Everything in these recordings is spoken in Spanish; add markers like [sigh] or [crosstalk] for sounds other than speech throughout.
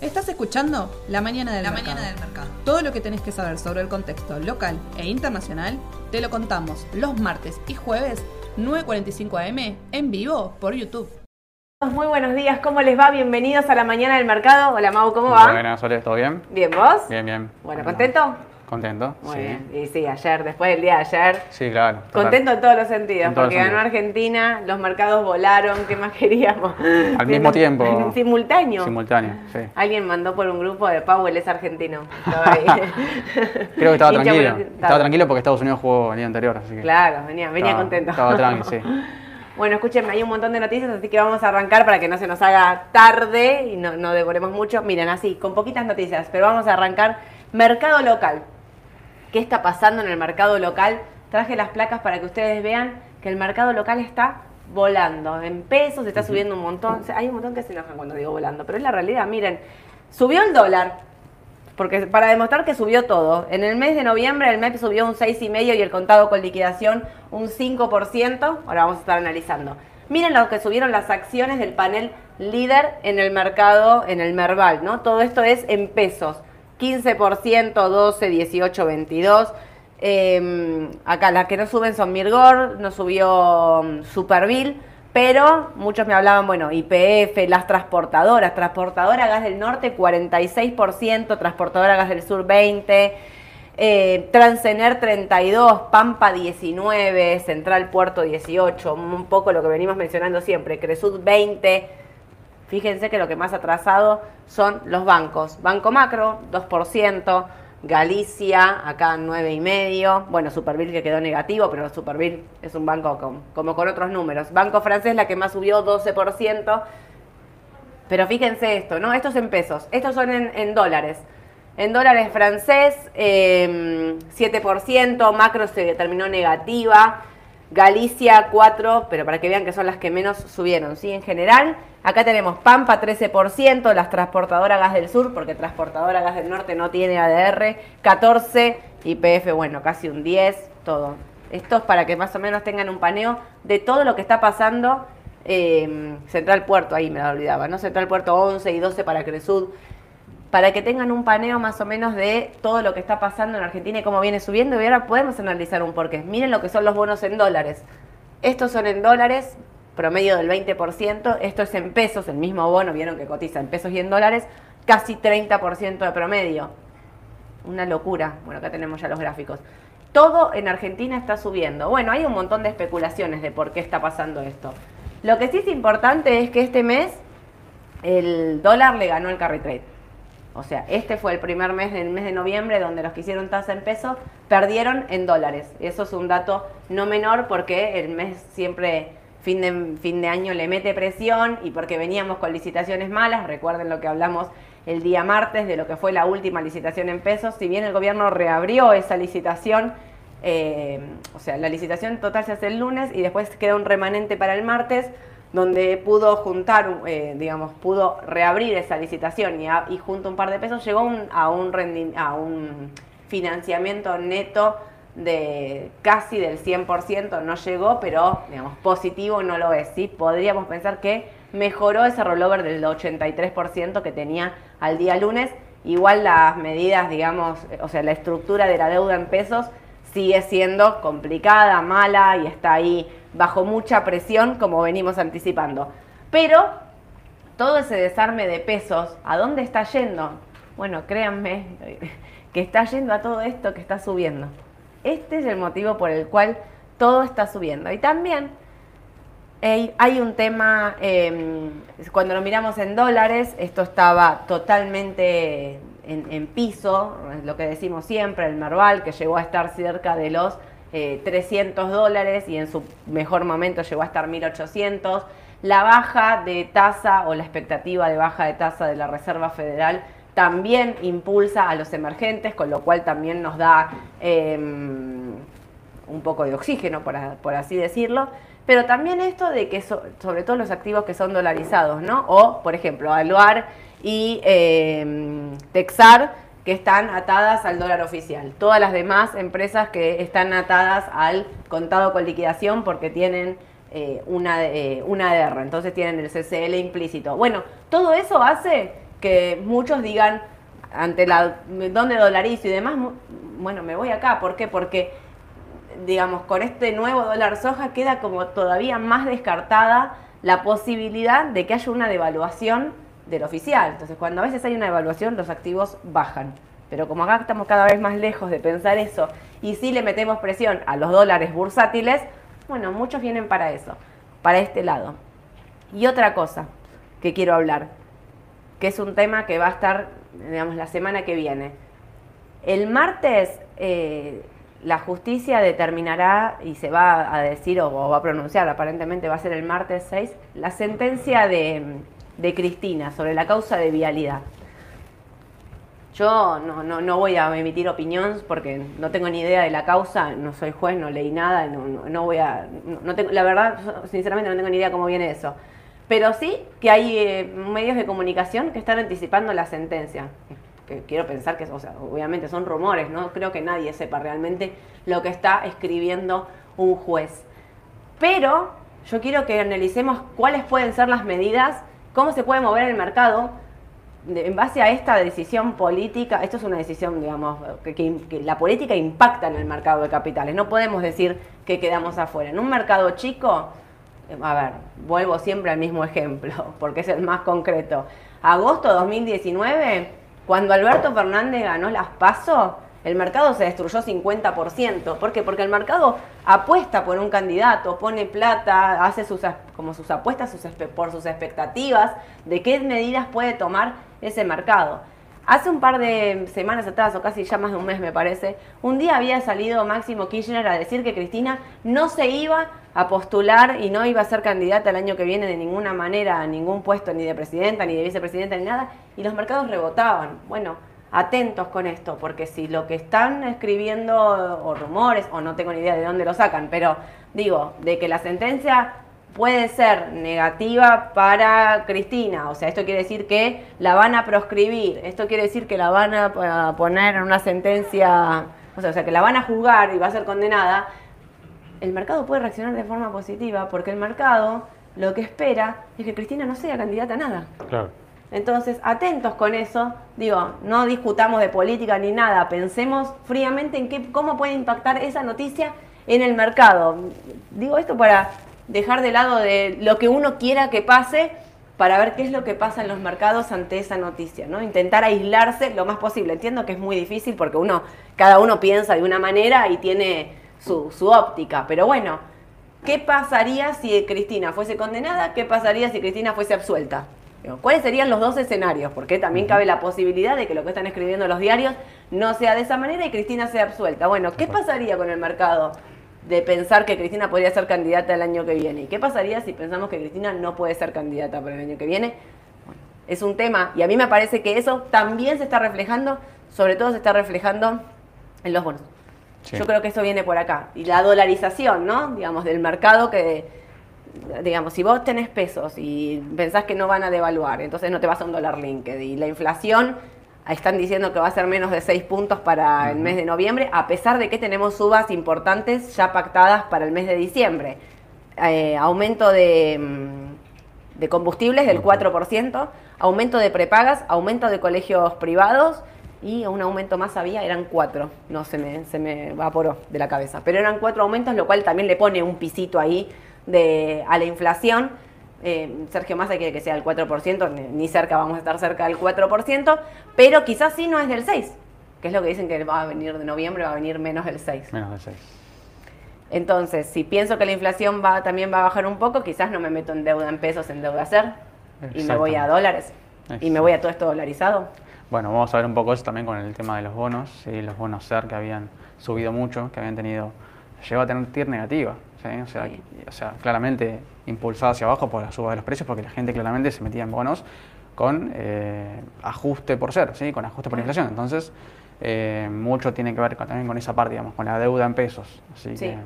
Estás escuchando La Mañana del, La mercado. Mañana del Mercado. Todo lo que tenés que saber sobre el contexto local e internacional te lo contamos los martes y jueves 9.45 am en vivo por YouTube. Muy buenos días, ¿cómo les va? Bienvenidos a la mañana del mercado. Hola Mau, ¿cómo va? Buenas, Sole, ¿todo bien? Bien, ¿vos? Bien, bien. Bueno, ¿contento? Contento, Muy sí. bien. Y sí, ayer, después del día de ayer. Sí, claro. total. Contento en todos los sentidos, En porque los ganó sentidos. Argentina, los mercados volaron, ¿qué más [laughs] queríamos? Al mismo tiempo. En simultáneo. Simultáneo, sí. Alguien mandó por un grupo de Powell, es argentino. [laughs] Creo que estaba [laughs] tranquilo. Estaba tranquilo porque Estados Unidos jugó el día anterior, así que. Claro, venía, venía estaba- contento. Estaba tranquilo, sí. Bueno, escúchenme, hay un montón de noticias, así que vamos a arrancar para que no se nos haga tarde y no, no devoremos mucho. Miren, así, con poquitas noticias, pero vamos a arrancar. Mercado local. ¿Qué está pasando en el mercado local? Traje las placas para que ustedes vean que el mercado local está volando. En pesos está subiendo un montón. O sea, hay un montón que se enojan cuando digo volando, pero es la realidad. Miren, subió el dólar. Porque para demostrar que subió todo, en el mes de noviembre el MEP subió un 6,5% y el contado con liquidación un 5%. Ahora vamos a estar analizando. Miren lo que subieron las acciones del panel líder en el mercado, en el Merval, ¿no? Todo esto es en pesos. 15%, 12, 18, 22. Eh, acá las que no suben son Mirgor, no subió mm, Superville, pero muchos me hablaban, bueno, IPF, las transportadoras, transportadora Gas del Norte 46%, transportadora Gas del Sur 20%, eh, Transener 32, Pampa 19, Central Puerto 18, un poco lo que venimos mencionando siempre, Cresud 20. Fíjense que lo que más atrasado son los bancos. Banco Macro, 2%. Galicia, acá 9,5%. Bueno, Superville que quedó negativo, pero Superville es un banco como con otros números. Banco francés, la que más subió, 12%. Pero fíjense esto, ¿no? Estos en pesos. Estos son en, dólares. En dólares francés, eh, 7%. Macro se terminó negativa. Galicia 4, pero para que vean que son las que menos subieron, ¿sí? En general, acá tenemos Pampa 13%, las transportadoras Gas del Sur, porque transportadora Gas del Norte no tiene ADR, 14, YPF, bueno, casi un 10, todo. Esto es para que más o menos tengan un paneo de todo lo que está pasando. eh, Central Puerto, ahí me la olvidaba, ¿no? Central Puerto 11 y 12 para Cresud para que tengan un paneo más o menos de todo lo que está pasando en Argentina y cómo viene subiendo. Y ahora podemos analizar un porqué. Miren lo que son los bonos en dólares. Estos son en dólares, promedio del 20%. Esto es en pesos, el mismo bono, vieron que cotiza en pesos y en dólares, casi 30% de promedio. Una locura. Bueno, acá tenemos ya los gráficos. Todo en Argentina está subiendo. Bueno, hay un montón de especulaciones de por qué está pasando esto. Lo que sí es importante es que este mes el dólar le ganó el carry trade. O sea, este fue el primer mes del mes de noviembre donde los que hicieron tasa en pesos perdieron en dólares. Eso es un dato no menor porque el mes siempre fin de, fin de año le mete presión y porque veníamos con licitaciones malas. Recuerden lo que hablamos el día martes de lo que fue la última licitación en pesos. Si bien el gobierno reabrió esa licitación, eh, o sea, la licitación total se hace el lunes y después queda un remanente para el martes donde pudo juntar, eh, digamos, pudo reabrir esa licitación y, a- junto un par de pesos llegó un- a, un rendi- a un financiamiento neto de casi del 100%, no llegó, pero digamos, positivo no lo es, ¿sí? Podríamos pensar que mejoró ese rollover del 83% que tenía al día lunes, igual las medidas, digamos, o sea, la estructura de la deuda en pesos sigue siendo complicada, mala y está ahí bajo mucha presión como venimos anticipando. Pero todo ese desarme de pesos, ¿a dónde está yendo? Bueno, créanme [laughs] que está yendo a todo esto que está subiendo. Este es el motivo por el cual todo está subiendo. Y también hay, un tema, eh, cuando lo miramos en dólares, esto estaba totalmente en, en piso, es lo que decimos siempre, el Merval, que llegó a estar cerca de los eh, 300 dólares y en su mejor momento llegó a estar 1800. La baja de tasa o la expectativa de baja de tasa de la Reserva Federal también impulsa a los emergentes, con lo cual también nos da eh, un poco de oxígeno, por, así decirlo. Pero también esto de que, so- sobre todo los activos que son dolarizados, ¿no? O, por ejemplo, Aluar y eh, Texar, que están atadas al dólar oficial. Todas las demás empresas que están atadas al contado con liquidación porque tienen eh, una, eh, una ADR, entonces tienen el CCL implícito. Bueno, todo eso hace que muchos digan, ante la dónde dolarizo y demás, bueno, me voy acá, ¿por qué? Porque digamos, con este nuevo dólar soja queda como todavía más descartada la posibilidad de que haya una devaluación del oficial. Entonces, cuando a veces hay una devaluación, los activos bajan. Pero como acá estamos cada vez más lejos de pensar eso, y si le metemos presión a los dólares bursátiles, bueno, muchos vienen para eso, para este lado. Y otra cosa que quiero hablar, que es un tema que va a estar, digamos, la semana que viene. El martes eh, la justicia determinará y se va a decir o, va a pronunciar, aparentemente va a ser el martes 6, la sentencia de, de Cristina sobre la causa de vialidad. Yo no, no, no voy a emitir opinión porque no tengo ni idea de la causa, no soy juez, no leí nada, no, no, voy a... tengo, la verdad, sinceramente no tengo ni idea cómo viene eso. Pero sí que hay eh, medios de comunicación que están anticipando la sentencia. Que quiero pensar que, o sea, obviamente son rumores, no creo que nadie sepa realmente lo que está escribiendo un juez. Pero yo quiero que analicemos cuáles pueden ser las medidas, cómo se puede mover el mercado en base a esta decisión política. Esto es una decisión, digamos, que, que- la política impacta en el mercado de capitales. No podemos decir que quedamos afuera. En un mercado chico, a ver, vuelvo siempre al mismo ejemplo, [laughs] porque es el más concreto. Agosto 2019, cuando Alberto Fernández ganó las PASO, el mercado se destruyó 50%. ¿Por qué? Porque el mercado apuesta por un candidato, pone plata, hace sus, como sus apuestas sus por sus expectativas de qué medidas puede tomar ese mercado. Hace un par de semanas atrás, o casi ya más de un mes me parece, un día había salido Máximo Kirchner a decir que Cristina no se iba a postular y no iba a ser candidata el año que viene de ninguna manera a ningún puesto, ni de presidenta, ni de vicepresidenta, ni nada, y los mercados rebotaban. Bueno, atentos con esto, porque si lo que están escribiendo, o rumores, o no tengo ni idea de dónde lo sacan, pero digo, de que la sentencia puede ser negativa para Cristina, o sea, esto quiere decir que la van a proscribir, esto quiere decir que la van a poner en una sentencia, o sea, o sea, que la van a juzgar y va a ser condenada, el mercado puede reaccionar de forma positiva, porque el mercado lo que espera es que Cristina no sea candidata a nada. Claro. Entonces, atentos con eso. Digo, no discutamos de política ni nada. Pensemos fríamente en qué, cómo puede impactar esa noticia en el mercado. Digo esto para dejar de lado de lo que uno quiera que pase para ver qué es lo que pasa en los mercados ante esa noticia, ¿no? Intentar aislarse lo más posible. Entiendo que es muy difícil porque uno, cada uno piensa de una manera y tiene su, su óptica, pero bueno, ¿qué pasaría si Cristina fuese condenada? ¿Qué pasaría si Cristina fuese absuelta? ¿Cuáles serían los dos escenarios? Porque también cabe la posibilidad de que lo que están escribiendo los diarios no sea de esa manera y Cristina sea absuelta. Bueno, ¿qué pasaría con el mercado de pensar que Cristina podría ser candidata el año que viene? ¿Y qué pasaría si pensamos que Cristina no puede ser candidata para el año que viene? Bueno, es un tema y a mí me parece que eso también se está reflejando, sobre todo se está reflejando en los bonos. Sí. Yo creo que eso viene por acá. Y la dolarización, ¿no? Digamos, del mercado que, digamos, si vos tenés pesos y pensás que no van a devaluar, entonces no te vas a un dólar linked. Y la inflación, están diciendo que va a ser menos de 6 puntos para el mes de noviembre, a pesar de que tenemos subas importantes ya pactadas para el mes de diciembre. Eh, aumento de, mm, de combustibles del 4%, aumento de prepagas, aumento de colegios privados y un aumento más había, eran cuatro, no se me, se me evaporó de la cabeza, pero eran cuatro aumentos, lo cual también le pone un pisito ahí de, a la inflación. Eh, Sergio Massa quiere que sea el 4%, ni, ni cerca vamos a estar cerca del 4%, pero quizás sí no es del 6%, que es lo que dicen que va a venir de noviembre, va a venir menos del 6%. Menos de 6. Entonces, si pienso que la inflación va, también va a bajar un poco, quizás no me meto en deuda en pesos, en deuda ser, y me voy a dólares, y me voy a todo esto dolarizado. Bueno, vamos a ver un poco eso también con el tema de los bonos, ¿sí? los bonos SER que habían subido mucho, que habían tenido, llegó a tener TIR negativa, ¿sí? o, sea, Sí. o sea, claramente impulsada hacia abajo por la suba de los precios, porque la gente claramente se metía en bonos con eh, ajuste por ser, ¿sí? con ajuste por inflación. Entonces, eh, mucho tiene que ver con- también con esa parte, digamos, con la deuda en pesos. Así Sí. que,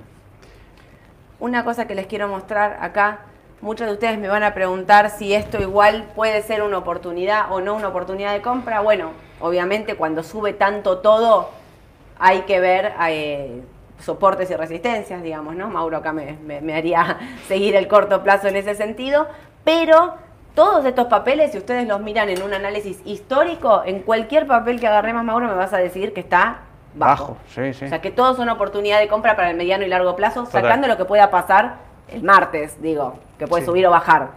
Una cosa que les quiero mostrar acá, muchos de ustedes me van a preguntar si esto igual puede ser una oportunidad o no una oportunidad de compra. Bueno, obviamente cuando sube tanto todo, hay que ver eh, soportes y resistencias, digamos, ¿no? Mauro acá me, me- me haría [laughs] seguir el corto plazo en ese sentido, pero todos estos papeles, si ustedes los miran en un análisis histórico, en cualquier papel que agarremos, Mauro, me vas a decir que está bajo. Bajo, sí, sí. O sea, que todos son oportunidad de compra para el mediano y largo plazo, Total. sacando lo que pueda pasar el martes, digo, que puede Sí. subir o bajar.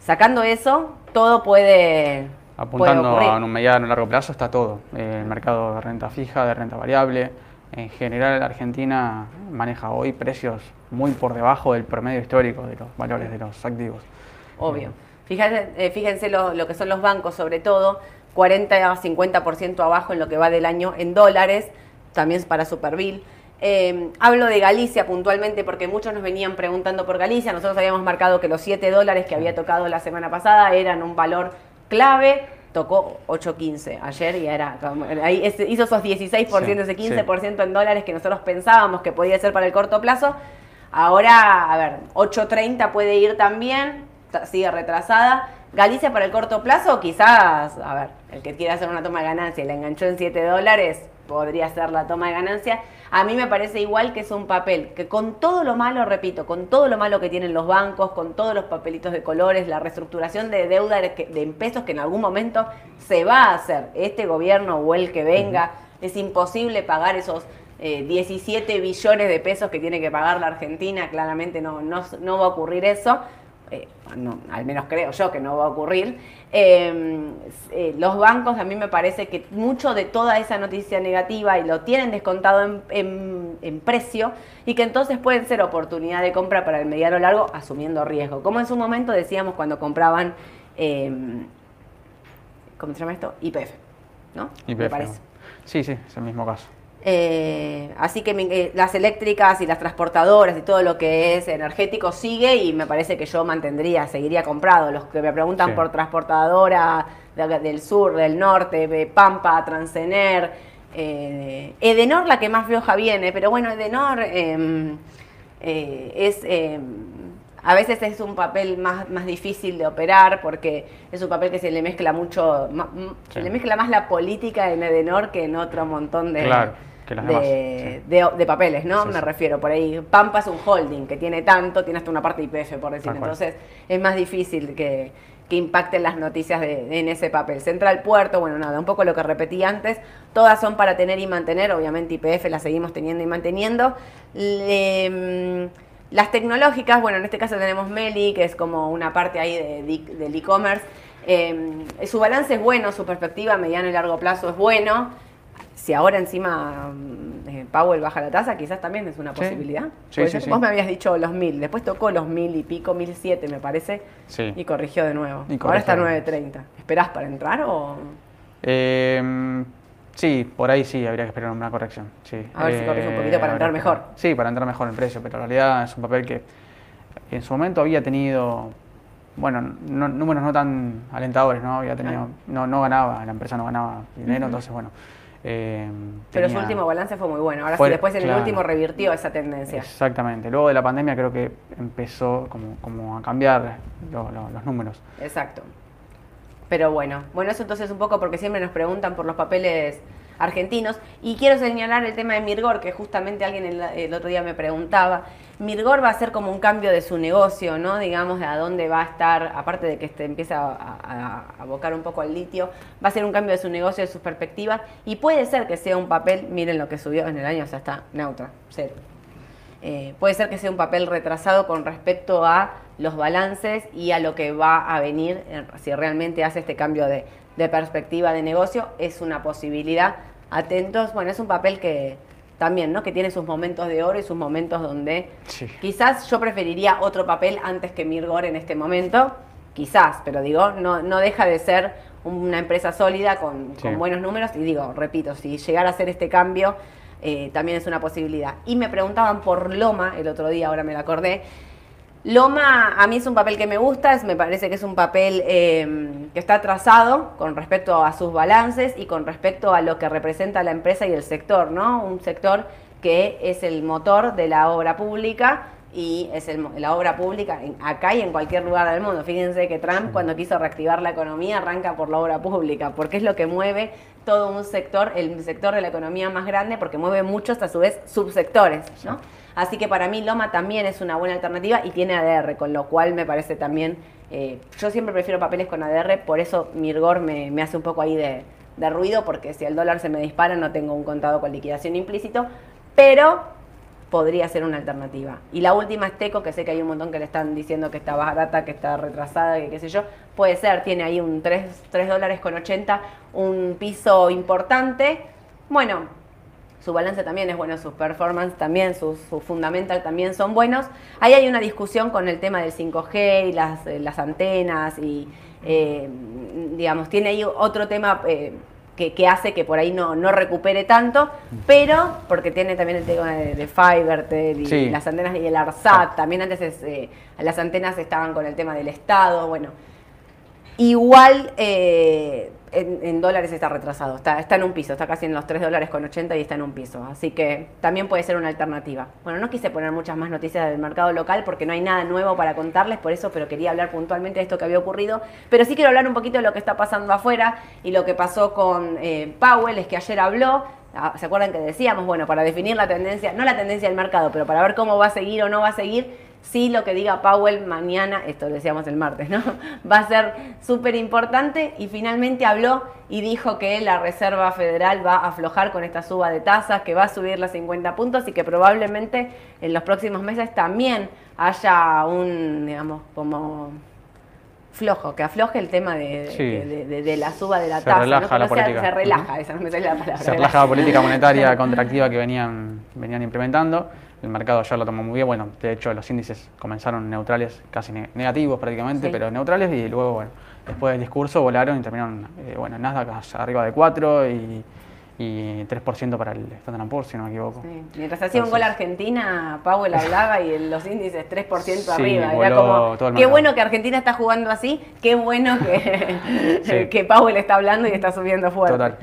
Sacando eso, todo puede, Apuntando puede a un mediano y largo plazo está todo. Eh, el mercado de renta fija, de renta variable. En general, Argentina maneja hoy precios muy por debajo del promedio histórico de los valores de los activos. Obvio. Fíjense, eh, fíjense lo, lo que son los bancos, sobre todo, 40 a 50% abajo en lo que va del año en dólares, también para Superville. Eh, hablo de Galicia puntualmente porque muchos nos venían preguntando por Galicia. Nosotros habíamos marcado que los 7 dólares que había tocado la semana pasada eran un valor clave. Tocó 8.15 ayer y era ahí hizo esos 16%, Sí, ese 15% en dólares que nosotros pensábamos que podía ser para el corto plazo. Ahora, a ver, 8.30 puede ir también, ta- sigue retrasada. Galicia para el corto plazo, quizás, a ver, el que quiera hacer una toma de ganancia y la enganchó en 7 dólares, podría ser la toma de ganancia. A mí me parece igual que es un papel que con todo lo malo, repito, con todo lo malo que tienen los bancos, con todos los papelitos de colores, la reestructuración de deuda de, pesos que en algún momento se va a hacer, este gobierno o el que venga, es imposible pagar esos eh, 17 billones de pesos que tiene que pagar la Argentina, claramente no, no, no va a ocurrir eso. Eh, no, al menos creo yo que no va a ocurrir. Eh, eh, los bancos a mí me parece que mucho de toda esa noticia negativa y lo tienen descontado en, en- en precio y que entonces pueden ser oportunidad de compra para el mediano largo asumiendo riesgo. Como en su momento decíamos cuando compraban, eh, ¿cómo se llama esto? IPF, ¿no? Me YPF, parece. ¿no? Sí, sí, es el mismo caso. Eh, así que me- eh, las eléctricas y las transportadoras y todo lo que es energético sigue y me parece que yo mantendría, seguiría comprado. Los que me preguntan Sí. por transportadora de- del sur, del norte, de Pampa, Transener, eh, Edenor la que más floja viene, pero bueno, Edenor eh, es... eh, a veces es un papel más, más difícil de operar porque es un papel que se le mezcla mucho, se le mezcla más la política en Edenor que en otro montón de, Claro, que las demás, de, sí. de- de papeles, ¿no? Sí, Me sí. refiero por ahí. Pampa es un holding que tiene tanto, tiene hasta una parte IPF, por decir. Entonces es más difícil que, que impacten las noticias de- en ese papel. Central Puerto, bueno, nada, un poco lo que repetí antes. Todas son para tener y mantener. Obviamente IPF la seguimos teniendo y manteniendo. Le- mm, las tecnológicas, bueno, en este caso tenemos Meli, que es como una parte ahí de- de- del e-commerce. Eh, su balance es bueno, su perspectiva a mediano y largo plazo es bueno. Si ahora encima mm, eh, Powell baja la tasa, quizás también es una Sí. posibilidad. Sí, sí. Vos me habías dicho los mil, después tocó los mil y pico, mil siete me parece, y corrigió de nuevo. Y ahora está corrigió. 9.30. ¿Esperás para entrar o...? Eh, sí, por ahí sí, habría que esperar una corrección. Sí. A ver si corrige un poquito para habría entrar mejor. Sí, para entrar mejor en precio, pero en realidad es un papel que en su momento había tenido, bueno, no- números no tan alentadores, ¿no? Había tenido, no, no ganaba, la empresa no ganaba dinero, entonces bueno. Eh, Pero su último balance fue muy bueno. Ahora Fue- sí, después en el último revirtió esa tendencia. Exactamente. Luego de la pandemia creo que empezó como, como a cambiar lo- lo- los números. Exacto. Pero bueno, bueno, eso entonces un poco porque siempre nos preguntan por los papeles argentinos. Y quiero señalar el tema de Mirgor, que justamente alguien el, el otro día me preguntaba. Mirgor va a ser como un cambio de su negocio, ¿no? Digamos, de a dónde va a estar, aparte de que este empieza a, abocar un poco al litio, va a ser un cambio de su negocio, de sus perspectivas. Y puede ser que sea un papel, miren lo que subió en el año, o sea, está neutra, cero. Eh, puede ser que sea un papel retrasado con respecto a los balances y a lo que va a venir si realmente hace este cambio de, de perspectiva de negocio. Es una posibilidad. Atentos. Bueno, es un papel que también, ¿no? Que tiene sus momentos de oro y sus momentos donde Sí. quizás yo preferiría otro papel antes que Mirgor en este momento. Quizás, pero digo, no, no deja de ser una empresa sólida con, Sí. con buenos números. Y digo, repito, si llegara a hacer este cambio, eh, también es una posibilidad. Y me preguntaban por Loma el otro día, ahora me la acordé. Loma a mí es un papel que me gusta, es- me parece que es un papel eh, que está trazado con respecto a sus balances y con respecto a lo que representa la empresa y el sector, ¿no? Un sector que es el motor de la obra pública, y es el la obra pública en- acá y en cualquier lugar del mundo. Fíjense que Trump cuando quiso reactivar la economía arranca por la obra pública, porque es lo que mueve todo un sector, el sector de la economía más grande, porque mueve muchos a su vez subsectores, ¿no? Así que para mí Loma también es una buena alternativa y tiene ADR, con lo cual me parece también, eh, yo siempre prefiero papeles con ADR, por eso Mirgor me, me hace un poco ahí de, de ruido, porque si el dólar se me dispara no tengo un contado con liquidación implícito, pero podría ser una alternativa. Y la última es Teco, que sé que hay un montón que le están diciendo que está barata, que está retrasada, que qué sé yo. Puede ser, tiene ahí un 3, 3 dólares con 80, un piso importante. Bueno, su balance también es bueno, sus performance también, sus su fundamental también son buenos. Ahí hay una discusión con el tema del 5G y las, eh, las antenas y, eh, digamos, tiene ahí otro tema eh, que, que hace que por ahí no, no recupere tanto, pero porque tiene también el tema de, de Fivertel y Sí. las antenas y el ARSAT, también antes es, eh, las antenas estaban con el tema del Estado, bueno. Igual eh, en, dólares está retrasado, está, está en un piso, está casi en los 3 dólares con 80 y está en un piso, así que también puede ser una alternativa. Bueno, no quise poner muchas más noticias del mercado local porque no hay nada nuevo para contarles, por eso, pero quería hablar puntualmente de esto que había ocurrido, pero sí quiero hablar un poquito de lo que está pasando afuera y lo que pasó con eh, Powell, es que ayer habló, ah, ¿se acuerdan que decíamos, bueno, para definir la tendencia, no la tendencia del mercado, pero para ver cómo va a seguir o no va a seguir, sí lo que diga Powell mañana, esto lo decíamos el martes, ¿no? [laughs] Va a ser súper importante y finalmente habló y dijo que la Reserva Federal va a aflojar con esta suba de tasas, que va a subir las 50 puntos y que probablemente en los próximos meses también haya un, digamos, como flojo, que afloje el tema de, Sí. de- de- de la suba de la Se tasa. relaja la sea- se relaja, esa no me sale la palabra. se relaja la política monetaria [laughs] contractiva que venían, venían implementando. El mercado ya lo tomó muy bien. Bueno, de hecho, los índices comenzaron neutrales, casi ne- negativos prácticamente, Sí. pero neutrales. Y luego, bueno, después del discurso volaron y terminaron, eh, bueno, Nasdaq arriba de 4 y, y 3% para el Standard Poor's, si no me equivoco. Sí. Mientras hacía un gol Argentina, Powell hablaba y [laughs] los índices 3% Sí, arriba. Era como, qué mercado. bueno que Argentina está jugando así, qué bueno que, [laughs] [laughs] Sí. que Powell está hablando y está subiendo fuerte. Total.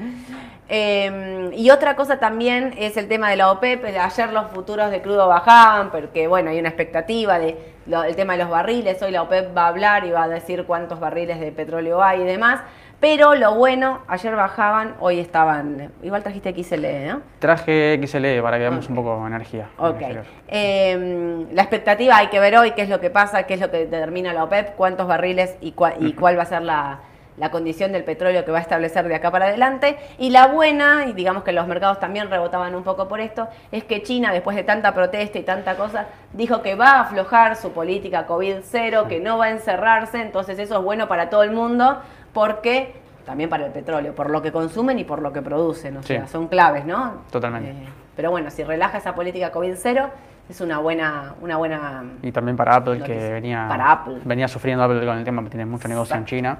Eh, y otra cosa también es el tema de la OPEP. Ayer los futuros de crudo bajaban, porque bueno, hay una expectativa de lo- el tema de los barriles. Hoy la OPEP va a hablar y va a decir cuántos barriles de petróleo hay y demás. Pero lo bueno, ayer bajaban, hoy estaban. Igual trajiste XL, ¿no? Traje XLE para que veamos un poco de energía. Ok. Eh, la expectativa hay que ver hoy qué es lo que pasa, qué es lo que determina la OPEP, cuántos barriles y, cua- y cuál va a ser la, la condición del petróleo que va a establecer de acá para adelante. Y la buena, y digamos que los mercados también rebotaban un poco por esto, es que China, después de tanta protesta y tanta cosa, dijo que va a aflojar su política COVID-0, que no va a encerrarse, entonces eso es bueno para todo el mundo, porque también para el petróleo, por lo que consumen y por lo que producen, o Sí. sea, son claves, ¿no? Totalmente. Eh, pero bueno, si relaja esa política COVID-0, es una buena, una buena Y también para Apple, que Noticia. venía, Para Apple. venía sufriendo Apple con el tema, porque tiene mucho negocio en. China,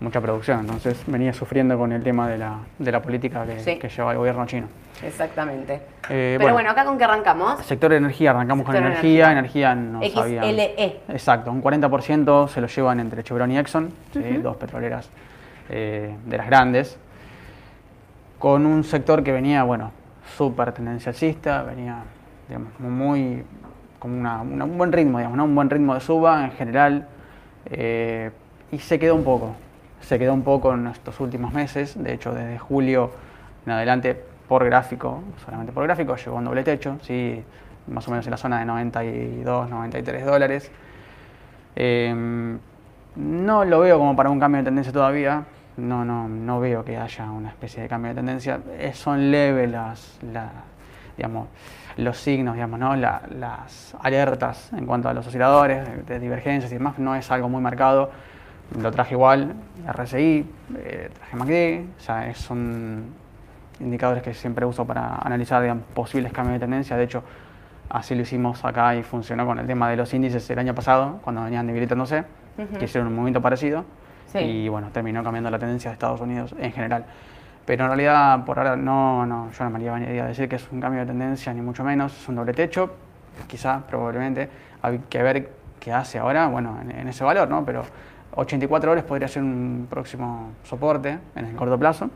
mucha producción, entonces venía sufriendo con el tema de la, de la política que, Sí. que lleva el gobierno chino. Exactamente. Eh, Pero bueno, acá con qué arrancamos. Sector de energía, arrancamos Sector con energía, energía. energía no. XLE. Exacto, un 40% se lo llevan entre Chevron y Exxon, ¿sí? dos petroleras eh, de las grandes, con un sector que venía, bueno, súper tendencialista, venía, digamos, muy, como una- una- un buen ritmo, digamos, ¿no? un buen ritmo de suba en general, eh, y se quedó un poco, se quedó un poco en estos últimos meses, de hecho desde julio en adelante por gráfico, solamente por gráfico, llegó a un doble techo, ¿sí? más o menos en la zona de 92, 93 dólares. Eh, no lo veo como para un cambio de tendencia todavía. No, no, no veo que haya una especie de cambio de tendencia. Eh, son leves las, la- digamos, los signos, digamos, ¿no? La- las alertas en cuanto a los osciladores, divergencias y demás. No es algo muy marcado. Lo traje igual, RSI, eh, traje MACD. O sea, son indicadores que siempre uso para analizar digamos, posibles cambios de tendencia. De hecho, así lo hicimos acá y funcionó con el tema de los índices el año pasado, cuando venían debilitándose, Ujú. que hicieron un movimiento parecido. Sí. Y bueno, terminó cambiando la tendencia de Estados Unidos en general. Pero en realidad, por ahora, no, no, yo no me haría a decir que es un cambio de tendencia, ni mucho menos. Es un doble techo, quizá, probablemente. Hay que ver qué hace ahora, bueno, en, en ese valor, ¿no? Pero 84 horas podría ser un próximo soporte en el corto plazo.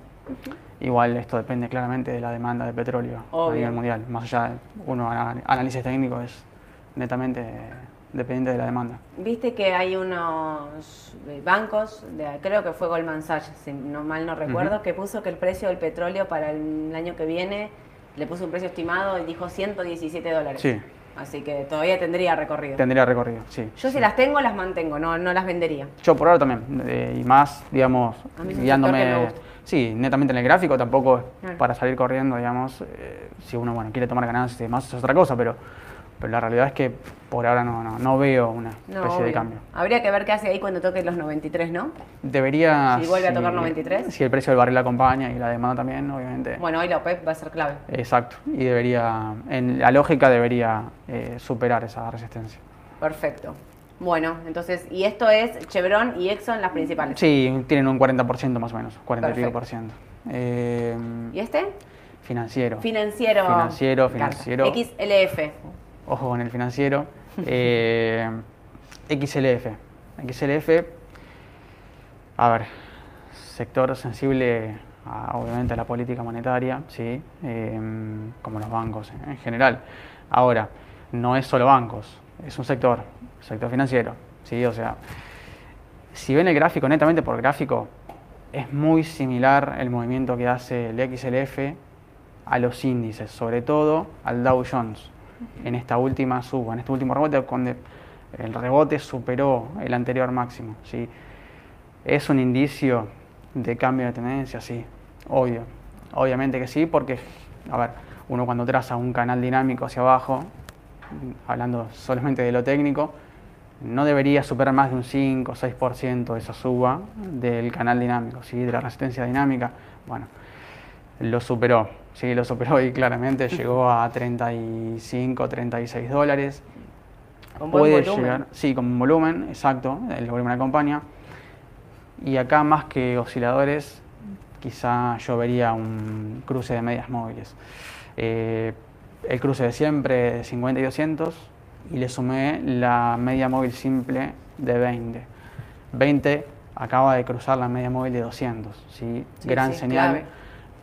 Igual esto depende claramente de la demanda de petróleo a nivel mundial. Más allá de uno análisis técnico es netamente dependiente de la demanda. Viste que hay unos eh, bancos, de, creo que fue Goldman Sachs, si no mal no recuerdo, que puso que el precio del petróleo para el año que viene le puso un precio estimado y dijo 117 dólares. Sí. Así que todavía tendría recorrido. Tendría recorrido, sí. Yo si las tengo, las mantengo, no, no las vendería. Yo por ahora también, eh, y más, digamos, guiándome, sí, netamente en el gráfico, tampoco Claro. para salir corriendo, digamos, eh, si uno, bueno, quiere tomar ganancias y demás, es otra cosa, pero, pero la realidad es que por ahora no, no, no veo una No, especie de cambio. Habría que ver qué hace ahí cuando toque los 93, ¿no? Debería... Si vuelve a tocar 93. Si el precio del barril acompaña y la demanda también, obviamente. Bueno, hoy la OPEP va a ser clave. Exacto, y debería, en la lógica debería eh, superar esa resistencia. Perfecto. Bueno, entonces, y esto es Chevron y Exxon las principales. Sí, tienen un 40% más o menos, 40 y pico Perfecto. por ciento. Eh, ¿Y este? financiero. Financiero. Financiero, Claro. financiero. XLF. Ojo con el financiero. [laughs] Eh, XLF. XLF, a ver, sector sensible a, obviamente a la política monetaria, ¿sí? Eh, como los bancos en, en general. Ahora, no es solo bancos, es un sector, sector financiero, ¿sí? O sea, si ven el gráfico, netamente por gráfico, es muy similar el movimiento que hace el XLF a los índices, sobre todo al Dow Jones, en esta última suba, en este último rebote, cuando el rebote superó el anterior máximo. ¿sí? ¿Es un indicio de cambio de tendencia? Sí, obvio. Obviamente que sí, porque, a ver, uno cuando traza un canal dinámico hacia abajo, hablando solamente de lo técnico, no debería superar más de un 5 o 6% esa suba del canal dinámico, ¿sí? de la resistencia dinámica. Bueno, lo superó, sí, lo superó y claramente llegó a 35, 36 dólares. Con buen Puede volumen. llegar, sí, con volumen, exacto, el volumen acompaña. Y acá más que osciladores, quizá yo vería un cruce de medias móviles. Eh, el cruce de siempre de 50 y 200 y le sumé la media móvil simple de 20. 20 acaba de cruzar la media móvil de 200, ¿sí? Sí, gran sí, señal. clave.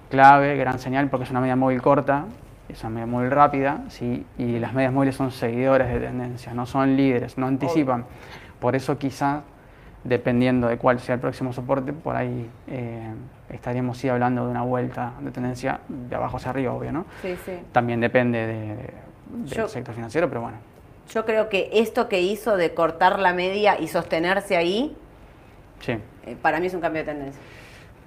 Clave, gran señal porque es una media móvil corta, es una media móvil rápida, ¿sí? y las medias móviles son seguidores de tendencia, no son líderes, no anticipan. Por eso quizás, dependiendo de cuál sea el próximo soporte, por ahí eh, estaríamos sí hablando de una vuelta de tendencia de abajo hacia arriba, obvio, ¿no? Sí, sí. También depende de- de- del Yo- sector financiero, pero bueno, Yo creo que esto que hizo de cortar la media y sostenerse ahí, sí. eh, para mí es un cambio de tendencia.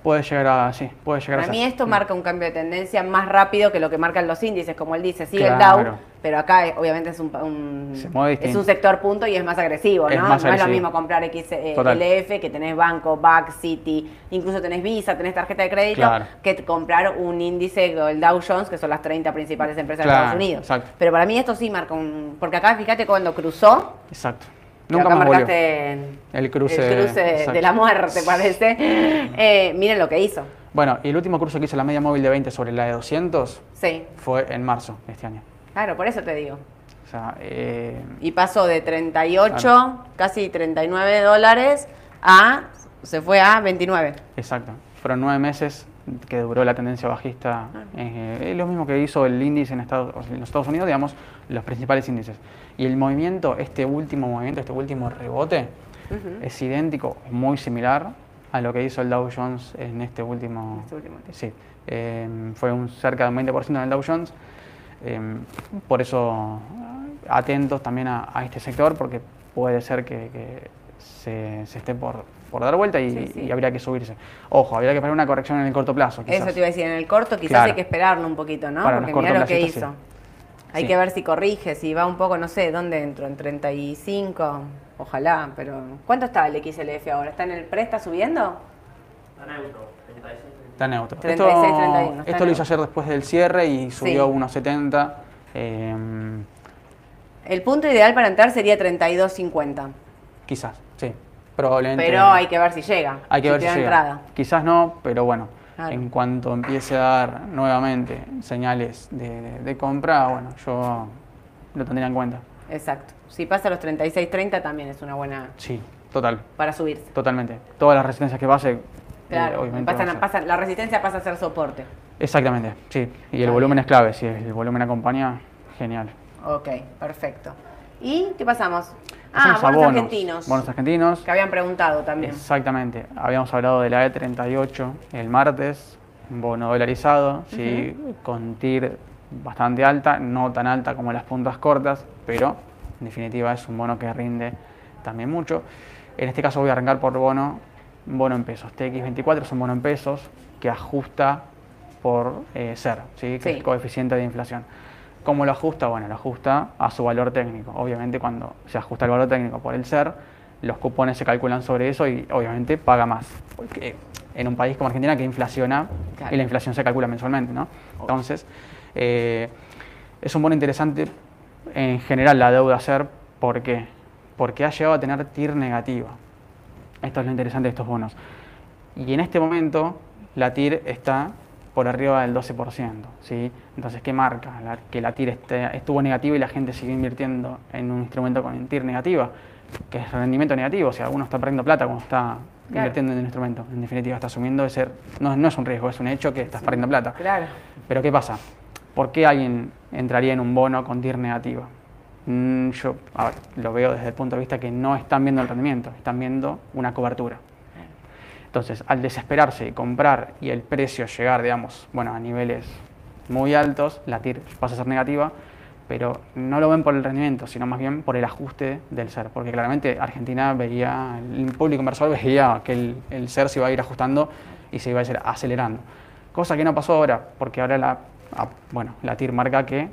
Puede llegar a, sí, puede llegar Para a mí ser. esto Mm. marca un cambio de tendencia más rápido que lo que marcan los índices, como él dice, sigue el. Dow, pero acá eh, obviamente es un, un- Se mueve es un sector punto y es más agresivo, Es ¿no? más no es lo mismo comprar. XLF, que tenés banco, BAC, City, incluso tenés Visa, tenés tarjeta de crédito, Claro. que comprar un índice, el Dow Jones, que son las 30 principales empresas de Claro, Estados Unidos. exacto. Pero para mí esto sí marca un... Porque acá, fíjate, cuando cruzó, Exacto. Nunca más volvió. marcaste El cruce, el cruce de, la muerte, parece. [laughs] Eh, miren lo que hizo. Bueno, y el último cruce que hizo la media móvil de 20 sobre la de 200 Sí, fue en marzo de este año. claro, por eso te digo. O sea, eh, Y pasó de 38, casi 39 dólares, a. se fue a 29. exacto. Fueron nueve meses que duró la tendencia bajista. Ah. eh, es lo mismo que hizo el índice en, Estados, en los Estados Unidos, digamos, los principales índices. Y el movimiento, este último movimiento, este último rebote, es idéntico, muy similar a lo que hizo el Dow Jones en este último. Este último. Sí, eh, fue un cerca de un 20% en el Dow Jones. Eh, por eso, atentos también a, a este sector, porque puede ser que, que se, se esté por, por dar vuelta y, Sí, sí. y habría que subirse. Ojo, habría que poner una corrección en el corto plazo. Eso te iba a decir, en el corto quizás Claro. hay que esperarlo un poquito, ¿no? Para Porque mira lo que hizo. sí. Hay Sí. que ver si corrige, si va un poco, no sé, ¿dónde entro? En 35, ojalá, pero ¿cuánto está el XLF ahora? ¿Está en el pre? ¿Está subiendo? Está neutro. 36, esto 31, está esto lo hizo neutro. ayer después del cierre y subió Sí. 1,70. eh, El punto ideal para entrar sería 32.50, quizás, sí. Probablemente. pero hay que ver si llega. Hay que ver si llega. entrada. Quizás no, pero bueno, Claro. en cuanto empiece a dar nuevamente señales de, de- de compra, bueno, yo lo tendría en cuenta. Exacto. Si pasa a los 36.30 también es una buena Sí, total, para subirse. totalmente. Todas las resistencias que pase, eh, Claro, pasan a- pasan- la resistencia pasa a ser soporte. Exactamente, sí. Y el volumen es clave, si el volumen acompaña, genial. Ok, perfecto. ¿Y qué pasamos? Ah, bonos, argentinos. Bonos argentinos. Que habían preguntado también. Exactamente. Habíamos hablado de la E38 el martes, un bono dolarizado, ¿sí? con TIR bastante alta, no tan alta como las puntas cortas, pero en definitiva es un bono que rinde también mucho. En este caso voy a arrancar por bono, bono en pesos. TX24 es un bono en pesos que ajusta por eh, ser, ¿sí? que Sí. es el coeficiente de inflación. ¿Cómo lo ajusta? Bueno, lo ajusta a su valor técnico. Obviamente cuando se ajusta el valor técnico por el ser, los cupones se calculan sobre eso y obviamente paga más. Porque en un país como Argentina que inflaciona Claro. y la inflación se calcula mensualmente, ¿no? Entonces, eh, es un bono interesante en general la deuda ser, ¿por qué? Porque ha llegado a tener TIR negativa. Esto es lo interesante de estos bonos. Y en este momento la TIR está por arriba del 12%, ¿sí? Entonces, ¿qué marca? La- que la TIR esté- estuvo negativa y la gente sigue invirtiendo en un instrumento con TIR negativa, que es rendimiento negativo, o sea, uno está perdiendo plata cuando está Claro. invirtiendo en un instrumento. En definitiva, está asumiendo ese... No, no es un riesgo, es un hecho que estás perdiendo plata. Claro. Pero ¿qué pasa? ¿Por qué alguien entraría en un bono con TIR negativa? Mm, yo a ver, lo veo desde el punto de vista que no están viendo el rendimiento, están viendo una cobertura. Entonces, al desesperarse y comprar y el precio llegar, digamos, bueno, a niveles muy altos, la TIR pasa a ser negativa, pero no lo ven por el rendimiento, sino más bien por el ajuste del SER, porque claramente Argentina veía, el público inversor veía que el, el SER se iba a ir ajustando y se iba a ir acelerando. Cosa que no pasó ahora, porque ahora la, ah, bueno, la TIR marca que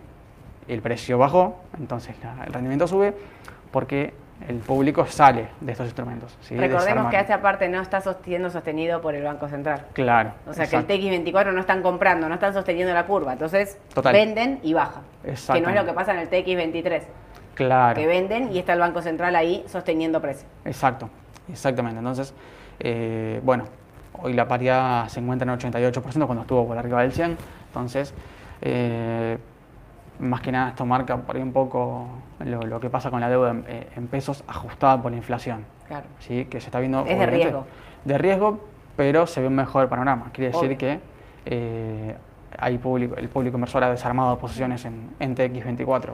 el precio bajó, entonces el rendimiento sube, porque el público sale de estos instrumentos. ¿sí? Recordemos que esta parte no está siendo sostenido por el Banco Central. Claro. O sea exacto. que el TX24 no están comprando, no están sosteniendo la curva. Entonces Total. venden y bajan. Que no es lo que pasa en el TX23. Claro. Que venden y está el Banco Central ahí sosteniendo precio. Exacto, exactamente. Entonces, eh, bueno, hoy la paridad se encuentra en 88% cuando estuvo por arriba del 100%. Entonces, eh, más que nada esto marca por ahí un poco lo, lo que pasa con la deuda en, eh, en pesos ajustada por la inflación. Claro. ¿sí? Que se está viendo... Es de riesgo. De riesgo, pero se ve un mejor panorama. Quiere decir Obvio. que eh, hay público, el público inversor ha desarmado posiciones en, en TX24.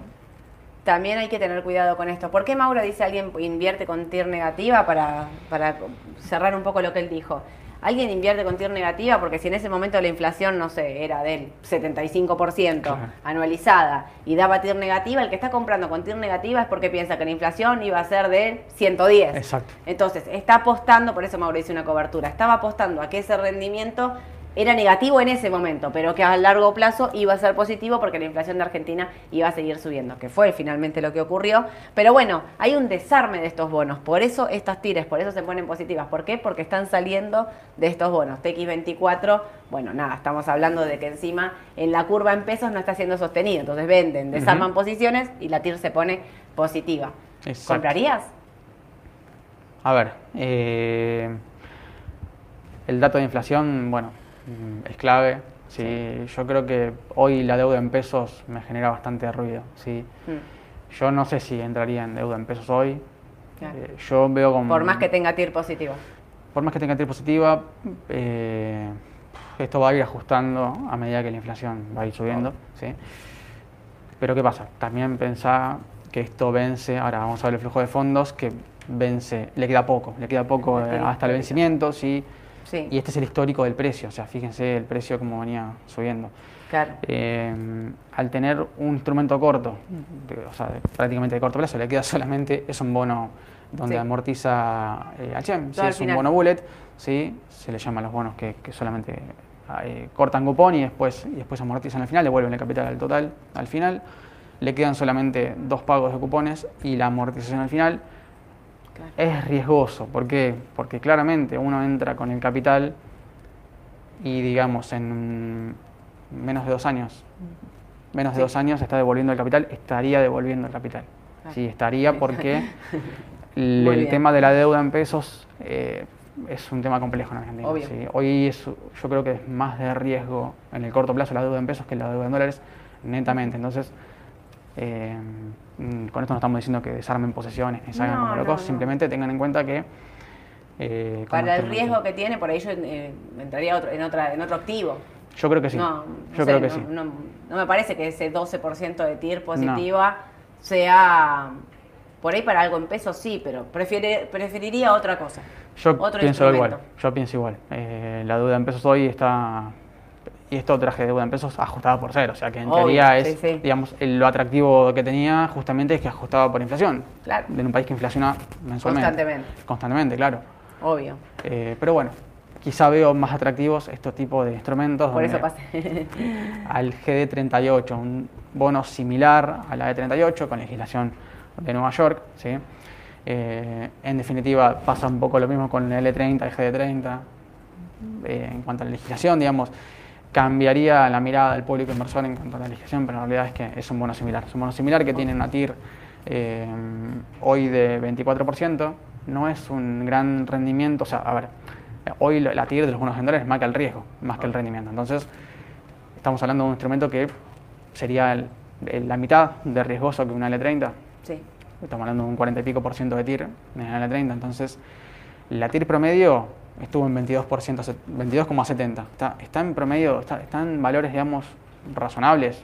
También hay que tener cuidado con esto. ¿Por qué Mauro dice alguien invierte con TIR negativa para, para cerrar un poco lo que él dijo? Alguien invierte con TIR negativa porque si en ese momento la inflación, no sé, era del 75% Claro. anualizada y daba TIR negativa, el que está comprando con TIR negativa es porque piensa que la inflación iba a ser de 110. Exacto. Entonces, está apostando, por eso Mauro dice una cobertura, estaba apostando a que ese rendimiento era negativo en ese momento, pero que a largo plazo iba a ser positivo porque la inflación de Argentina iba a seguir subiendo, que fue finalmente lo que ocurrió. Pero bueno, hay un desarme de estos bonos, por eso estas tires, por eso se ponen positivas. ¿Por qué? Porque están saliendo de estos bonos. TX24, bueno, nada, estamos hablando de que encima en la curva en pesos no está siendo sostenido, entonces venden, desarman posiciones y la TIR se pone positiva. Exacto. ¿Comprarías? A ver, eh, el dato de inflación, bueno, es clave. Sí, Yo creo que hoy la deuda en pesos me genera bastante ruido. ¿sí? Mm, Yo no sé si entraría en deuda en pesos hoy. claro. Eh, yo veo como... Por más que tenga TIR positivo. Por más que tenga TIR positiva, eh, esto va a ir ajustando a medida que la inflación va a ir subiendo. ¿sí? Pero ¿qué pasa? También pensá que esto vence, ahora vamos a ver el flujo de fondos, que vence, le queda poco, le queda poco eh, hasta el vencimiento, ¿sí? Sí, Y este es el histórico del precio, o sea, fíjense el precio como venía subiendo. claro. Eh, al tener un instrumento corto, de- o sea, de- prácticamente de corto plazo, le queda [laughs] solamente, es un bono donde Sí. amortiza eh, HM, es un bono bullet, ¿sí? se le llaman los bonos que, que solamente eh, cortan cupón y después, y después amortizan al final, devuelven el capital al total al final. Le quedan solamente dos pagos de cupones y la amortización al final. Claro. Es riesgoso, ¿por qué? Porque claramente uno entra con el capital y digamos en menos de dos años, menos de dos años está devolviendo el capital, estaría devolviendo el capital. Claro. Sí, estaría porque [laughs] el, el tema de la deuda en pesos eh, es un tema complejo en Argentina. Sí. Hoy es- yo creo que es más de riesgo en el corto plazo la deuda en pesos que la deuda en dólares, netamente. Entonces, eh, mm, con esto no estamos diciendo que desarmen posesiones, ni salgan No, como locos, no. simplemente tengan en cuenta que... eh, Para el riesgo que tiene, por ahí yo eh, entraría otro- en, otra, en otro activo. Yo creo que sí. No, no yo sé, creo que no, sí. no- no me parece que ese 12% de TIR positiva sea Por ahí para algo en pesos sí, pero prefiere- preferiría otra cosa. Yo Otro pienso igual, yo pienso igual. Eh, la deuda en pesos hoy está, y esto traje de deuda en pesos ajustada por cero, o sea que en Obvio, teoría es, sí, sí. digamos, el- lo atractivo que tenía justamente es que ajustaba por inflación. Claro. En un país que inflaciona mensualmente. Constantemente. Constantemente, claro. Obvio. Eh, pero bueno, quizá veo más atractivos estos tipos de instrumentos. Por eso pasé. [laughs] Al GD38, un bono similar a la de 38 con legislación de Nueva York, ¿sí? Eh, en definitiva, pasa un poco lo mismo con el L30 y GD30. Eh, en cuanto a la legislación, digamos, cambiaría la mirada del público inversor en cuanto a la legislación, pero en realidad es que es un bono similar. Es un bono similar que tiene una TIR eh, hoy de 24%, no es un gran rendimiento, o sea, a ver, hoy la TIR de los bonos en dólares marca el riesgo más que el rendimiento. Entonces, estamos hablando de un instrumento que sería el- el- la mitad de riesgoso que una L30. Sí. Estamos hablando de un 40 y pico por ciento de TIR en la L30. Entonces, la TIR promedio estuvo en 22%, se- 22,70. Está, está en promedio, está, está en valores, digamos, razonables,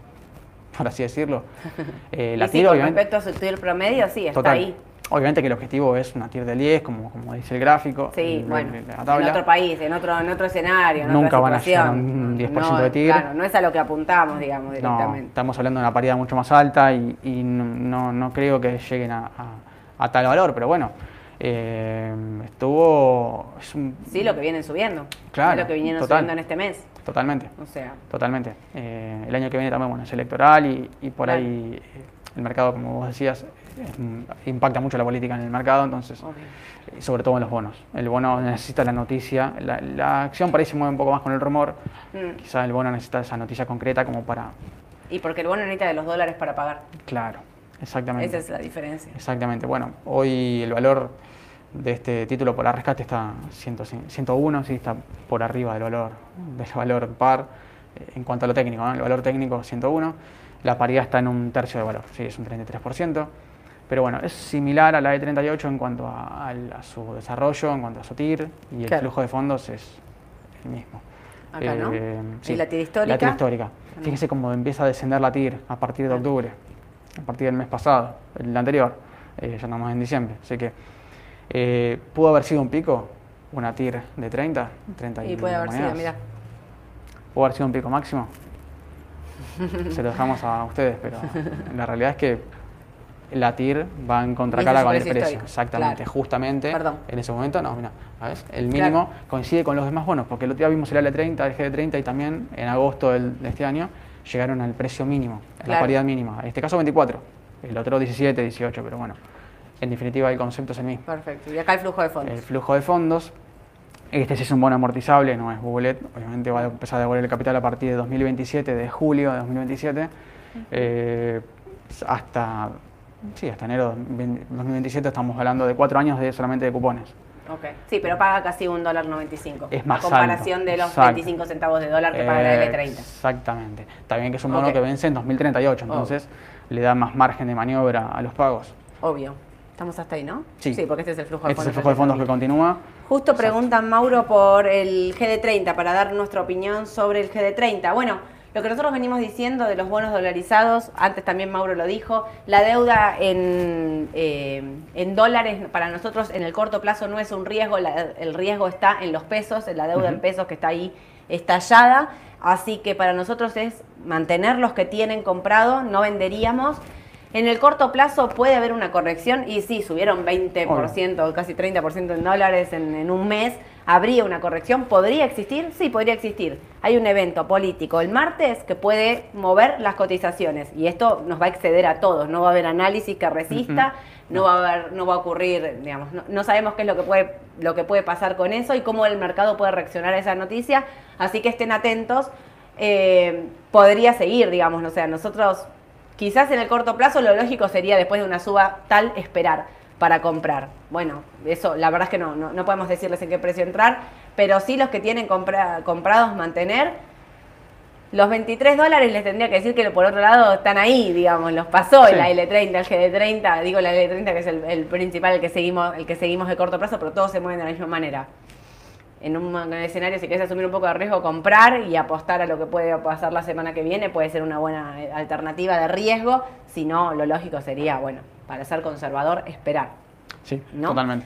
por así decirlo. [laughs] Eh, la sí, TIR, con obviamente, respecto a su TIR promedio, sí, está total. ahí. Obviamente que el objetivo es una TIR de 10, como, como dice el gráfico. Sí, el- bueno, la en tabla. otro país, en otro, en otro escenario, en Nunca otra van a llegar a un 10% no, de TIR. Claro, no es a lo que apuntamos, digamos, No, directamente. estamos hablando de una paridad mucho más alta y, y no, no- no creo que lleguen a, a- a tal valor, pero bueno, eh, estuvo... es un- Sí, lo que vienen subiendo. Claro, Es lo que vinieron total. subiendo en este mes. Totalmente, O sea, totalmente. Eh, el año que viene también bueno, es electoral y, y por Claro. ahí eh, el mercado, como vos decías, impacta mucho la política en el mercado, entonces, obvio. eh, sobre todo en los bonos. El bono necesita la noticia, la, la acción por ahí se mueve un poco más con el rumor, Mm. quizá el bono necesita esa noticia concreta como para... Y porque el bono necesita de los dólares para pagar. Claro, exactamente. Esa es la diferencia. Exactamente. Bueno, hoy el valor de este título por la rescate está 100 101, sí, está por arriba del valor, del valor par eh, en cuanto a lo técnico. ¿no? El valor técnico 101, la paridad está en un tercio de valor, sí, es un 33%. Pero bueno, es similar a la de 38 en cuanto a, al- a su desarrollo, en cuanto a su TIR, y el Claro. flujo de fondos es el mismo. Acá, ¿no? Eh, ¿Y la TIR histórica? La TIR histórica. Fíjese cómo empieza a descender la TIR a partir de octubre, a partir del mes pasado, el anterior, eh, ya estamos en diciembre. Así que eh, pudo haber sido un pico, una TIR de 30, 30 Y puede haber sido, mira. Pudo haber sido un pico máximo. [laughs] Se lo dejamos a ustedes, pero la realidad es que la TIR va en contracara con el precio histórico, Exactamente, claro. justamente Perdón. en ese momento, no, mira, el mínimo coincide con los demás bonos, porque el otro día vimos el L30, el GD30 y también en agosto del- de este año llegaron al precio mínimo, a la paridad mínima. En este caso 24, el otro 17, 18, pero bueno, en definitiva el concepto es el mismo. Perfecto. Y acá el flujo de fondos. El flujo de fondos, este sí es un bono amortizable, no es bullet, obviamente va a empezar a devolver el capital a partir de 2027, de julio de 2027, eh, hasta, sí, hasta enero de 2027 estamos hablando de cuatro años de solamente de cupones. Ok. Sí, pero paga casi un dólar 95. Es más A comparación alto, de los exacto. 25 centavos de dólar que paga la Eh, L30. Exactamente. También que es un bono que vence en 2038, entonces le da más margen de maniobra a los pagos. Obvio. Estamos hasta ahí, ¿no? Sí. porque este es el flujo de Este es fondos. el flujo de fondos que continúa. Justo preguntan Mauro por el GD30 para dar nuestra opinión sobre el GD30. Bueno, lo que nosotros venimos diciendo de los bonos dolarizados, antes también Mauro lo dijo, la deuda en, eh, en dólares para nosotros en el corto plazo no es un riesgo, la- el riesgo está en los pesos, en la deuda en pesos que está ahí estallada, así que para nosotros es mantener los que tienen comprado, no venderíamos. En el corto plazo puede haber una corrección y sí, subieron 20%, casi 30% en dólares en, en un mes. ¿Habría una corrección? ¿Podría existir? Sí, podría existir. Hay un evento político el martes que puede mover las cotizaciones y esto nos va a exceder a todos. No va a haber análisis que resista, no va a haber, no va a ocurrir, digamos, no, no sabemos qué es lo que puede, lo que puede pasar con eso y cómo el mercado puede reaccionar a esa noticia. Así que estén atentos. Eh, podría seguir, digamos, no sea, nosotros Quizás en el corto plazo lo lógico sería después de una suba tal esperar para comprar. Bueno, eso la verdad es que no, no, no podemos decirles en qué precio entrar, pero sí los que tienen compra- comprados mantener. Los 23 dólares les tendría que decir que por otro lado están ahí, digamos, los pasó Sí. la L30, el GD30, digo la L30 que es el, el principal, el que seguimos, el que seguimos de corto plazo, pero todos se mueven de la misma manera. En un escenario, si quieres asumir un poco de riesgo, comprar y apostar a lo que puede pasar la semana que viene puede ser una buena eh, alternativa de riesgo. Si no, lo lógico sería, bueno, para ser conservador, esperar. Sí, ¿No? totalmente.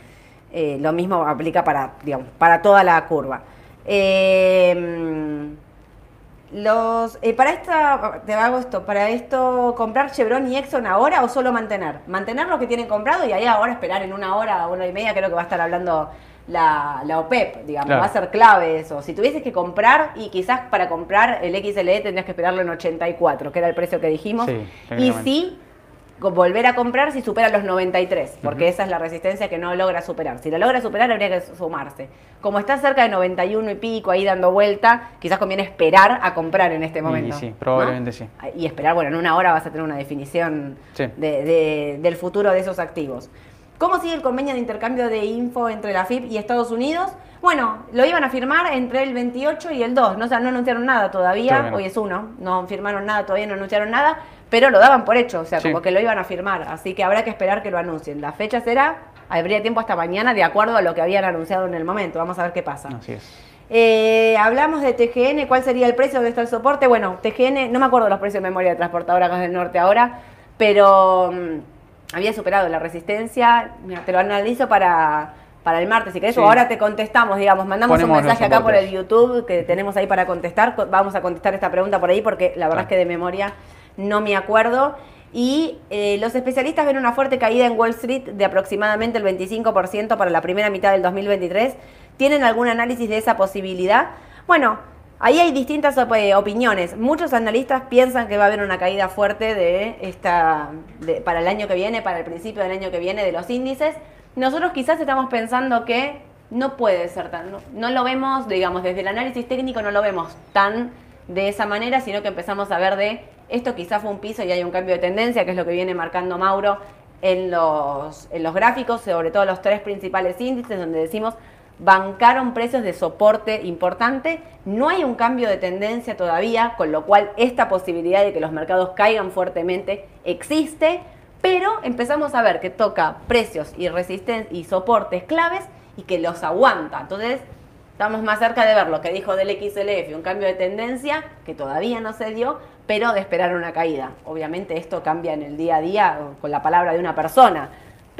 Eh, lo mismo aplica para, digamos, para toda la curva. Eh, los, eh, para esta, te hago esto, para esto, ¿comprar Chevron y Exxon ahora o solo mantener? Mantener lo que tienen comprado y ahí ahora esperar en una hora, una hora y media, creo que va a estar hablando la, la OPEP, digamos, Claro. va a ser clave eso. Si tuvieses que comprar, y quizás para comprar el XLE tendrías que esperarlo en 84, que era el precio que dijimos, Sí, y sí co- volver a comprar si supera los 93, porque Ujú. esa es la resistencia que no logra superar. Si la logra superar, habría que sumarse. Como está cerca de 91 y pico, ahí dando vuelta, quizás conviene esperar a comprar en este Y momento. sí, ¿no? probablemente sí. Y esperar, bueno, en una hora vas a tener una definición Sí. de- de- del futuro de esos activos. ¿Cómo sigue el convenio de intercambio de info entre la FIP y Estados Unidos? Bueno, lo iban a firmar entre el 28 y el 2, no, o sea, no anunciaron nada todavía, hoy es uno, no firmaron nada, todavía no anunciaron nada, pero lo daban por hecho, o sea, Sí. como que lo iban a firmar, así que habrá que esperar que lo anuncien. La fecha será, habría tiempo hasta mañana de acuerdo a lo que habían anunciado en el momento, vamos a ver qué pasa. Así es. Eh, hablamos de TGN, ¿cuál sería el precio? ¿Dónde está el soporte? Bueno, TGN, no me acuerdo los precios de memoria de transportadora Gas del Norte ahora, pero mm, había superado la resistencia. Mira, te lo analizo para, para el martes, si querés, Sí. o ahora te contestamos, digamos, mandamos Ponemos un mensaje acá por el. YouTube que tenemos ahí para contestar. Co- Vamos a contestar esta pregunta por ahí porque la verdad es que de memoria no me acuerdo. Y eh, los especialistas ven una fuerte caída en Wall Street de aproximadamente el 25% para la primera mitad del 2023. ¿Tienen algún análisis de esa posibilidad? Bueno, ahí hay distintas eh, opiniones. Muchos analistas piensan que va a haber una caída fuerte de esta, para el año que viene, para el principio del año que viene de los índices. Nosotros quizás estamos pensando que no puede ser tan, no, no lo vemos, digamos, desde el análisis técnico no lo vemos tan de esa manera, sino que empezamos a ver de esto quizás fue un piso y hay un cambio de tendencia, que es lo que viene marcando Mauro en los, en los gráficos, sobre todo los tres principales índices, donde decimos bancaron precios de soporte importante, no hay un cambio de tendencia todavía, con lo cual esta posibilidad de que los mercados caigan fuertemente existe, pero empezamos a ver que toca precios y y soportes claves y que los aguanta. Entonces, estamos más cerca de ver lo que dijo del XLF, un cambio de tendencia que todavía no se dio, pero de esperar una caída. Obviamente esto cambia en el día a día con la palabra de una persona.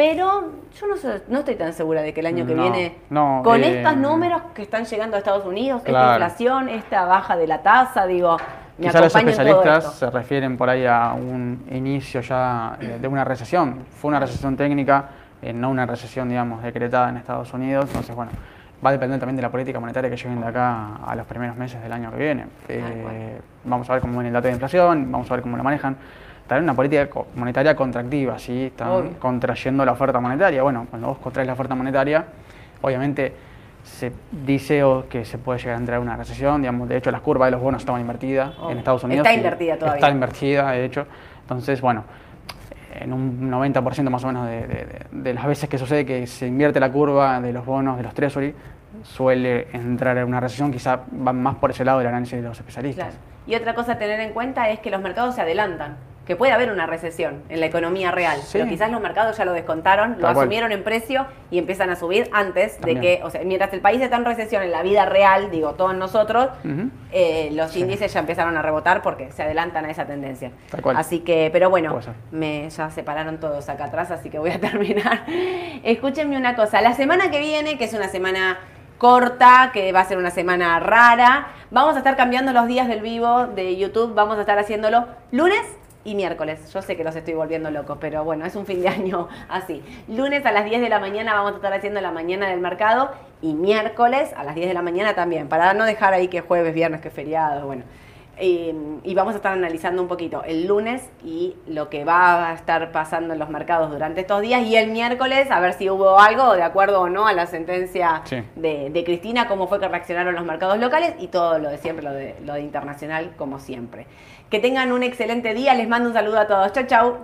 Pero yo no, sé- no estoy tan segura de que el año que No, viene, no, con eh, estos números que están llegando a Estados Unidos, esta inflación, esta baja de la tasa, digo, me Quizá los especialistas se refieren por ahí a un inicio ya eh, de una recesión. Fue una recesión técnica, eh, no una recesión, digamos, decretada en Estados Unidos. Entonces, bueno, va a depender también de la política monetaria que lleven de acá a los primeros meses del año que viene. Eh, vamos a ver cómo viene el dato de inflación, vamos a ver cómo lo manejan. También una política monetaria contractiva, ¿sí? Están Obvio. contrayendo la oferta monetaria. Bueno, cuando vos contraes la oferta monetaria, obviamente se dice o que se puede llegar a entrar en una recesión, digamos, de hecho las curvas de los bonos estaban invertidas Obvio. en Estados Unidos. Está invertida todavía. Está invertida, de hecho. Entonces, bueno, en un 90% más o menos de, de- de- de las veces que sucede que se invierte la curva de los bonos, de los treasury, suele entrar en una recesión, quizá van más por ese lado del análisis de los especialistas. Claro. Y otra cosa a tener en cuenta es que los mercados se adelantan, que puede haber una recesión en la economía real, Sí. pero quizás los mercados ya lo descontaron, lo cual. asumieron en precio y empiezan a subir antes También. de que, o sea, mientras el país está en recesión en la vida real, digo, todos nosotros, eh, los Sí. índices ya empezaron a rebotar porque se adelantan a esa tendencia. Tal cual. Así que, pero bueno, me, ya se pararon todos acá atrás, así que voy a [laughs] terminar. Escúchenme una cosa, la semana que viene, que es una semana corta, que va a ser una semana rara, vamos a estar cambiando los días del vivo de YouTube, vamos a estar haciéndolo lunes y miércoles. Yo sé que los estoy volviendo locos, pero bueno, es un fin de año [laughs] así. Lunes a las 10 de la mañana vamos a estar haciendo la mañana del mercado y miércoles a las 10 de la mañana también, para no dejar ahí que jueves, viernes, que feriado, bueno. Eh, y vamos a estar analizando un poquito el lunes y lo que va a estar pasando en los mercados durante estos días y el miércoles a ver si hubo algo de acuerdo o no a la sentencia Sí. de, de Cristina, cómo fue que reaccionaron los mercados locales y todo lo de siempre, lo de, lo de internacional como siempre. Que tengan un excelente día, les mando un saludo a todos. Chau, chau.